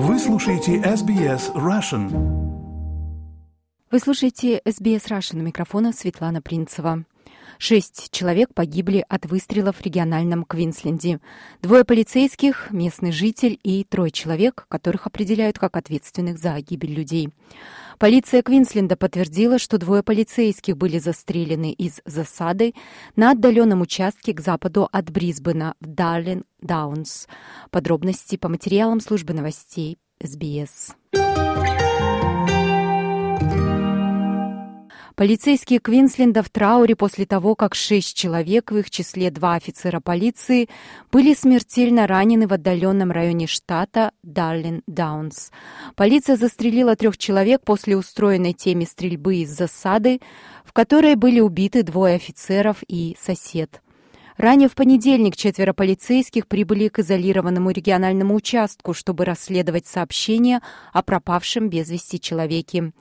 Вы слушаете SBS Russian. Вы слушаете SBS Russian. У микрофона Светлана Принцева. Шесть человек погибли от выстрелов в региональном Квинсленде. Двое полицейских, местный житель и трое человек, которых определяют как ответственных за гибель людей. Полиция Квинсленда подтвердила, что двое полицейских были застрелены из засады на отдаленном участке к западу от Брисбена в Дарлин Даунс. Подробности по материалам службы новостей СБС. Полицейские Квинсленда в трауре после того, как шесть человек, в их числе два офицера полиции, были смертельно ранены в отдаленном районе штата Дарлин Даунс. Полиция застрелила трех человек после устроенной теме стрельбы из засады, в которой были убиты двое офицеров и сосед. Ранее в понедельник четверо полицейских прибыли к изолированному региональному участку, чтобы расследовать сообщение о пропавшем без вести человеке.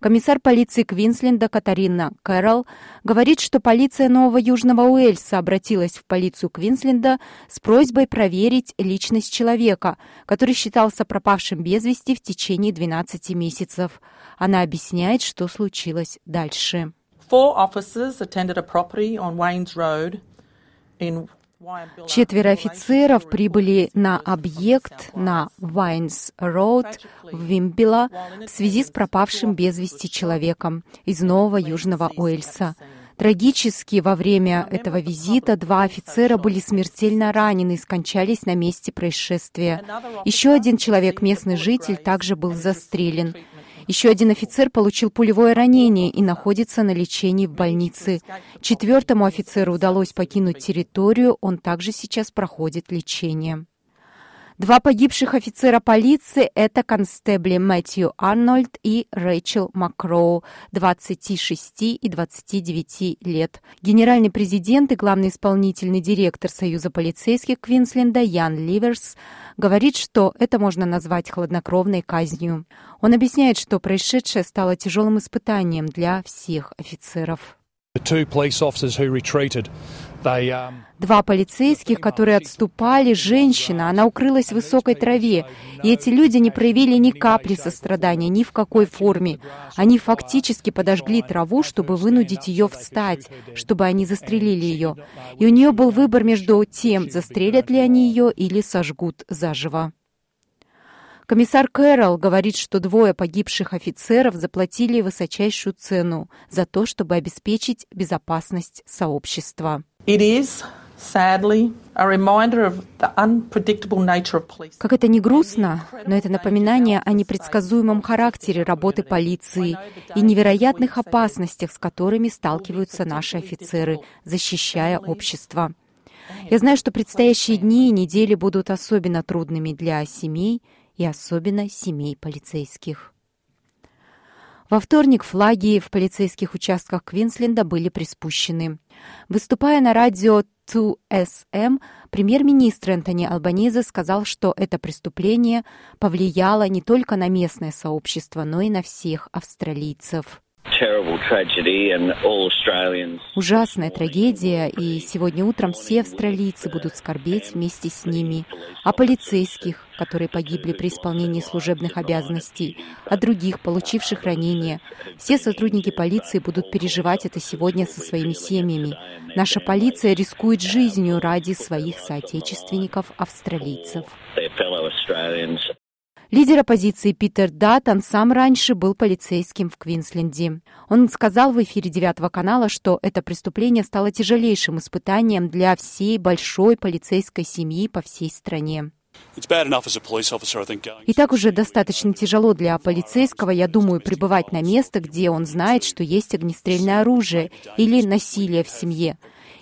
Комиссар полиции Квинсленда Катарина Кэрролл говорит, что полиция Нового Южного Уэльса обратилась в полицию Квинсленда с просьбой проверить личность человека, который считался пропавшим без вести в течение 12 месяцев. Она объясняет, что случилось дальше. Four officers attended a property on Waynes Road Четверо офицеров прибыли на объект на Вайнс Роуд в Вимбила в связи с пропавшим без вести человеком из Нового Южного Уэльса. Трагически во время этого визита два офицера были смертельно ранены и скончались на месте происшествия. Еще один человек, местный житель, также был застрелен. Еще один офицер получил пулевое ранение и находится на лечении в больнице. Четвертому офицеру удалось покинуть территорию, он также сейчас проходит лечение. Два погибших офицера полиции – это констебли Мэтью Арнольд и Рэйчел Макроу, 26 и 29 лет. Генеральный президент и главный исполнительный директор Союза полицейских Квинсленда Ян Ливерс говорит, что это можно назвать хладнокровной казнью. Он объясняет, что происшедшее стало тяжелым испытанием для всех офицеров. Um, Два полицейских, которые отступали, женщина, она укрылась в высокой траве, и эти люди не проявили ни капли сострадания, ни в какой форме. Они фактически подожгли траву, чтобы вынудить ее встать, чтобы они застрелили ее. И у нее был выбор между тем, застрелят ли они ее или сожгут заживо. Комиссар Кэрролл говорит, что двое погибших офицеров заплатили высочайшую цену за то, чтобы обеспечить безопасность сообщества. Как это не грустно, но это напоминание о непредсказуемом характере работы полиции и невероятных опасностях, с которыми сталкиваются наши офицеры, защищая общество. Я знаю, что предстоящие дни и недели будут особенно трудными для семей и особенно семей полицейских. Во вторник флаги в полицейских участках Квинсленда были приспущены. Выступая на радио 2SM, премьер-министр Энтони Албаниза сказал, что это преступление повлияло не только на местное сообщество, но и на всех австралийцев. Ужасная трагедия, и сегодня утром все австралийцы будут скорбеть вместе с ними, о полицейских, которые погибли при исполнении служебных обязанностей, о других, получивших ранения. Все сотрудники полиции будут переживать это сегодня со своими семьями. Наша полиция рискует жизнью ради своих соотечественников-австралийцев. Лидер оппозиции Питер Даттон сам раньше был полицейским в Квинсленде. Он сказал в эфире девятого канала, что это преступление стало тяжелейшим испытанием для всей большой полицейской семьи по всей стране. И так уже достаточно тяжело для полицейского, я думаю, пребывать на место, где он знает, что есть огнестрельное оружие или насилие в семье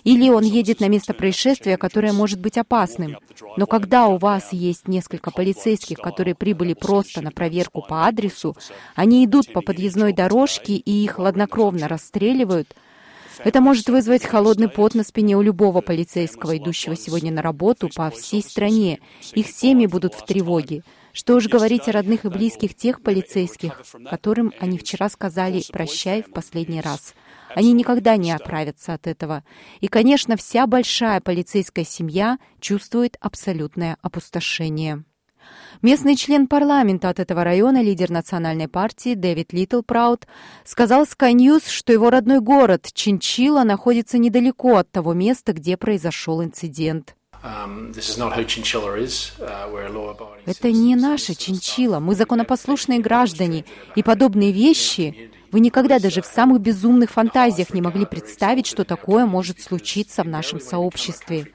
или он едет на место происшествия, которое может быть опасным. Но когда у вас есть несколько полицейских, которые прибыли просто на проверку по адресу, они идут по подъездной дорожке и их хладнокровно расстреливают, это может вызвать холодный пот на спине у любого полицейского, идущего сегодня на работу по всей стране. Их семьи будут в тревоге. Что уж говорить о родных и близких тех полицейских, которым они вчера сказали «прощай» в последний раз. Они никогда не оправятся от этого. И, конечно, вся большая полицейская семья чувствует абсолютное опустошение. Местный член парламента от этого района, лидер национальной партии Дэвид Литтлпраут, сказал Sky News, что его родной город Чинчила находится недалеко от того места, где произошел инцидент. Um, uh, Это не наша чинчила. Мы законопослушные граждане. И подобные вещи вы никогда даже в самых безумных фантазиях не могли представить, что такое может случиться в нашем сообществе.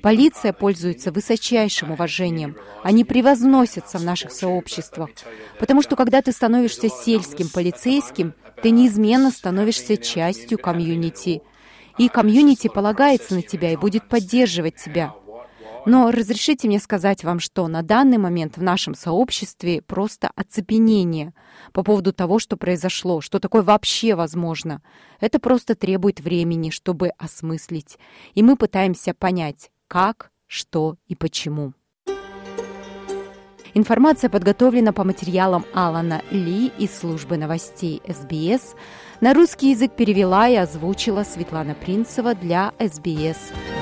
Полиция пользуется высочайшим уважением. Они превозносятся в наших сообществах. Потому что когда ты становишься сельским полицейским, ты неизменно становишься частью комьюнити. И комьюнити полагается на тебя и будет поддерживать тебя. Но разрешите мне сказать вам, что на данный момент в нашем сообществе просто оцепенение по поводу того, что произошло, что такое вообще возможно. Это просто требует времени, чтобы осмыслить. И мы пытаемся понять, как, что и почему. Информация подготовлена по материалам Алана Ли из службы новостей СБС. На русский язык перевела и озвучила Светлана Принцева для СБС